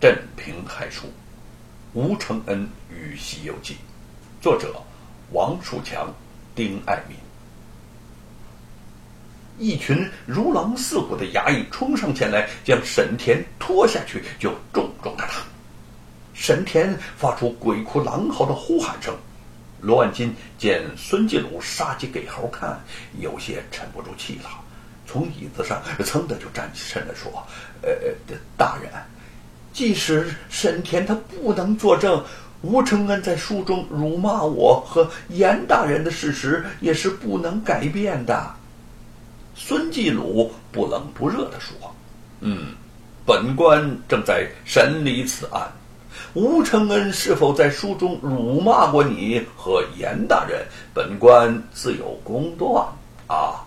镇平海书》，吴承恩与《西游记》，作者王树强、丁爱民。一群如狼似虎的衙役冲上前来，将沈田拖下去，就重重的打。沈田发出鬼哭狼嚎的呼喊声。罗万金见孙继鲁杀鸡给猴看，有些沉不住气了，从椅子上噌的就站起身来说：“呃，大人。”即使沈田他不能作证，吴承恩在书中辱骂我和严大人的事实也是不能改变的。孙继鲁不冷不热地说：“嗯，本官正在审理此案。吴承恩是否在书中辱骂过你和严大人？本官自有公断啊。”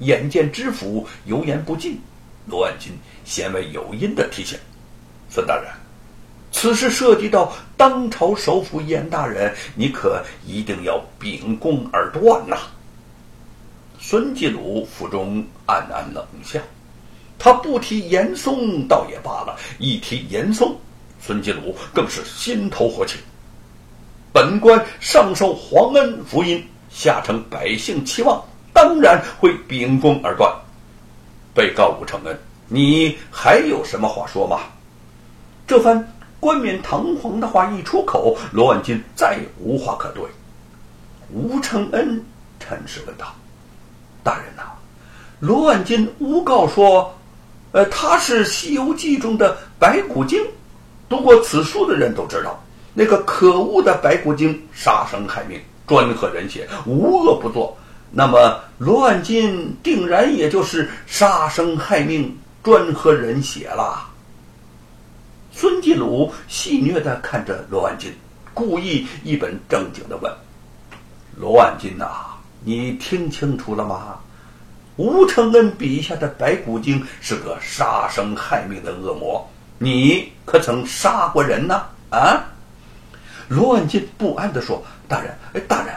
眼见知府油盐不进，罗万金先为有因的提醒。孙大人，此事涉及到当朝首辅严大人，你可一定要秉公而断呐！孙继鲁腹中暗暗冷笑，他不提严嵩倒也罢了，一提严嵩，孙继鲁更是心头火起。本官上受皇恩福荫，下承百姓期望，当然会秉公而断。被告吴承恩，你还有什么话说吗？这番冠冕堂皇的话一出口，罗万金再也无话可对。吴承恩沉声问道：“大人呐，罗万金诬告说，呃，他是《西游记》中的白骨精。读过此书的人都知道，那个可恶的白骨精杀生害命，专喝人血，无恶不作。那么，罗万金定然也就是杀生害命，专喝人血了。”孙继鲁戏谑的看着罗万金，故意一本正经的问：“罗万金呐，你听清楚了吗？吴承恩笔下的白骨精是个杀生害命的恶魔，你可曾杀过人呢？”啊！罗万金不安的说：“大人，哎，大人，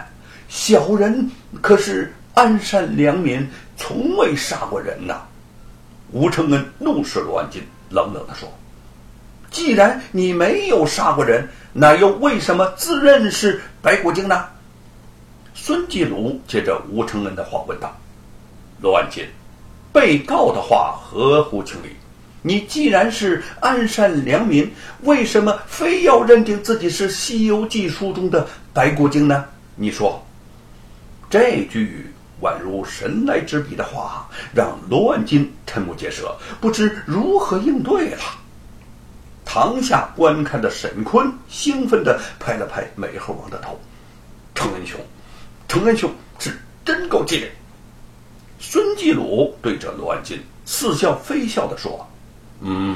小人可是安善良民，从未杀过人呐。”吴承恩怒视罗万金，冷冷的说。既然你没有杀过人，那又为什么自认是白骨精呢？孙继鲁接着吴承恩的话问道：“罗万金，被告的话合乎情理。你既然是安善良民，为什么非要认定自己是《西游记》书中的白骨精呢？你说，这句宛如神来之笔的话，让罗万金瞠目结舌，不知如何应对了。”堂下观看的沈坤兴奋地拍了拍美猴王的头：“程恩雄，程恩雄是真够机灵。”孙继鲁对着罗万金似笑非笑地说：“嗯，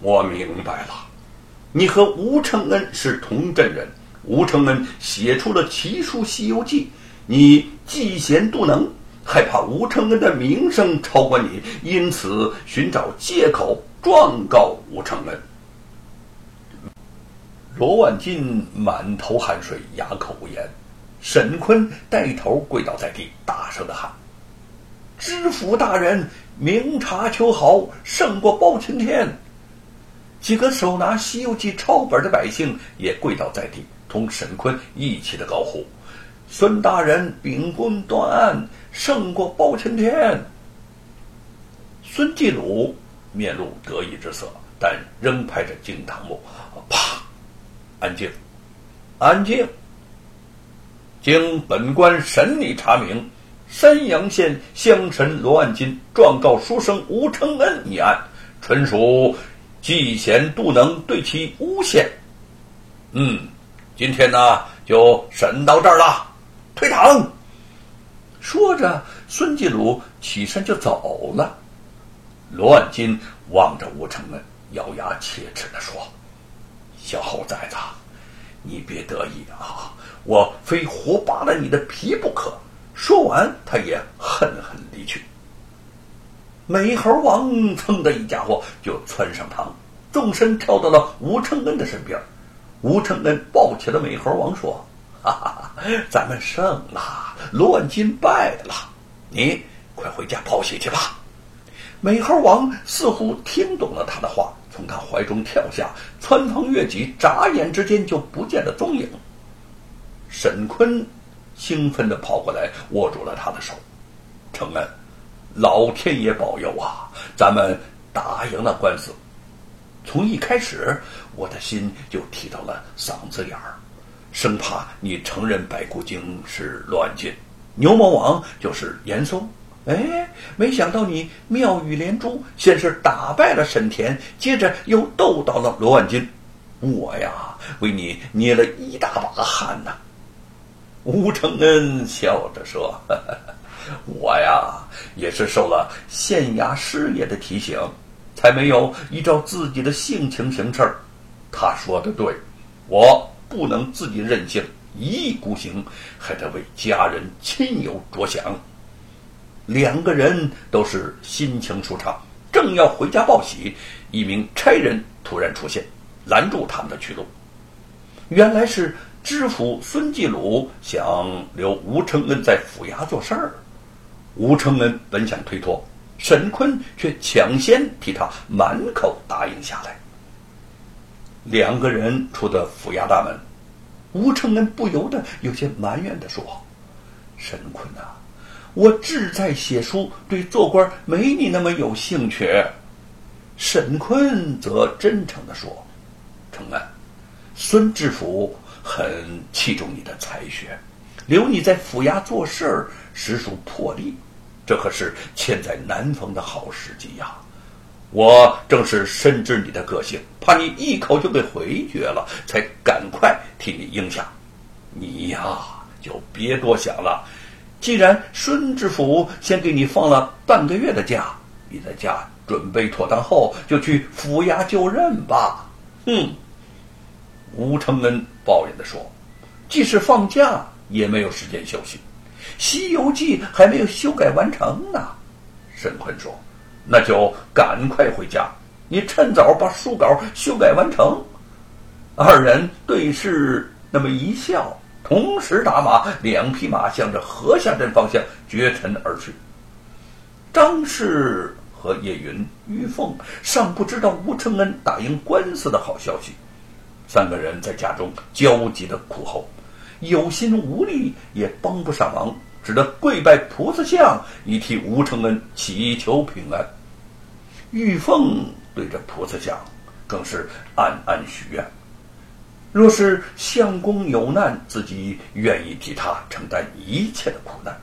我明白了，你和吴承恩是同镇人。吴承恩写出了奇书《西游记》，你嫉贤妒能，害怕吴承恩的名声超过你，因此寻找借口状告吴承恩。”罗万金满头汗水，哑口无言。沈坤带头跪倒在地，大声的喊：“知府大人，明察秋毫，胜过包青天！”几个手拿《西游记》抄本的百姓也跪倒在地，同沈坤一起的高呼：“孙大人秉公断案，胜过包青天！”孙继鲁面露得意之色，但仍拍着惊堂木，啪。安静，安静。经本官审理查明，山阳县乡绅罗万金状告书生吴承恩一案，纯属嫉贤妒能对其诬陷。嗯，今天呢就审到这儿了，退堂。说着，孙继鲁起身就走了。罗万金望着吴承恩，咬牙切齿的说。小猴崽子，你别得意啊！我非活扒了你的皮不可！说完，他也恨恨离去。美猴王噌的一家伙就窜上堂，纵身跳到了吴承恩的身边。吴承恩抱起了美猴王，说：“哈哈，咱们胜了，乱金败了，你快回家报喜去吧。”美猴王似乎听懂了他的话。从他怀中跳下，穿房越脊，眨眼之间就不见了踪影。沈坤兴奋地跑过来，握住了他的手：“承恩，老天爷保佑啊！咱们打赢了官司。从一开始，我的心就提到了嗓子眼儿，生怕你承认白骨精是乱箭，牛魔王就是严嵩。哎，没想到你妙语连珠，先是打败了沈田，接着又斗到了罗万金。我呀，为你捏了一大把汗呐。”吴承恩笑着说：“ 我呀，也是受了县衙师爷的提醒，才没有依照自己的性情行事。他说的对，我不能自己任性，一意孤行，还得为家人亲友着想。”两个人都是心情舒畅，正要回家报喜，一名差人突然出现，拦住他们的去路。原来是。知府孙继鲁想留吴承恩在府衙做事儿，吴承恩本想推脱，沈坤却抢先替他满口答应下来。两个人出的府衙大门，吴承恩不由得有些埋怨的说：“沈坤呐，我志在写书，对做官没你那么有兴趣。”沈坤则真诚的说：“承恩，孙知府。”很器重你的才学，留你在府衙做事儿实属破例，这可是千载难逢的好时机呀！我正是深知你的个性，怕你一口就给回绝了，才赶快替你应下。你呀，就别多想了。既然孙知府先给你放了半个月的假，你在家准备妥当后，就去府衙就任吧。嗯。吴承恩抱怨地说：“即使放假，也没有时间休息，《西游记》还没有修改完成呢。”沈坤说：“那就赶快回家，你趁早把书稿修改完成。”二人对视那么一笑，同时打马，两匹马向着河下镇方向绝尘而去。张氏和叶云、玉凤尚不知道吴承恩打赢官司的好消息。三个人在家中焦急的苦候，有心无力也帮不上忙，只得跪拜菩萨像，以替吴承恩祈求平安。玉凤对着菩萨像，更是暗暗许愿：若是相公有难，自己愿意替他承担一切的苦难。